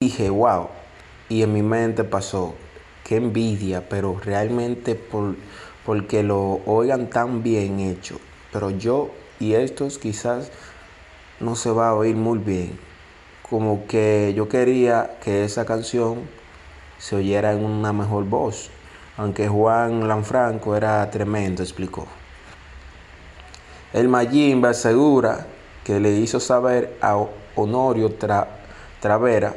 Dije, wow, y en mi mente pasó, qué envidia, pero realmente por, porque lo oigan tan bien hecho. Pero yo y estos quizás no se va a oír muy bien. Como que yo quería que esa canción se oyera en una mejor voz. Aunque Juan Lanfranco era tremendo, explicó. El Mayimba asegura que le hizo saber a Honorio Tra Travera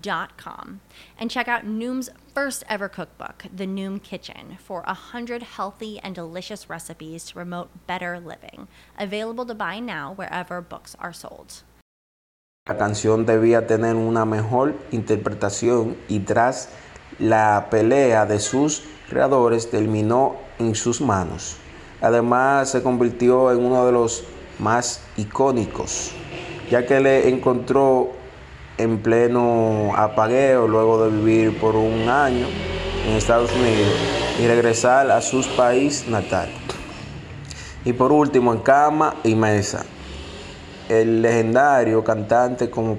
Dot com and check out Noom's first ever cookbook, The Noom Kitchen, for 100 healthy and delicious recipes to promote better living. Available to buy now wherever books are sold. La canción debía tener una mejor interpretación y tras la pelea de sus creadores terminó en sus manos. Además se convirtió en uno de los más icónicos, ya que le encontró en pleno apagueo luego de vivir por un año en Estados Unidos y regresar a su país natal. Y por último, en cama y mesa, el legendario cantante como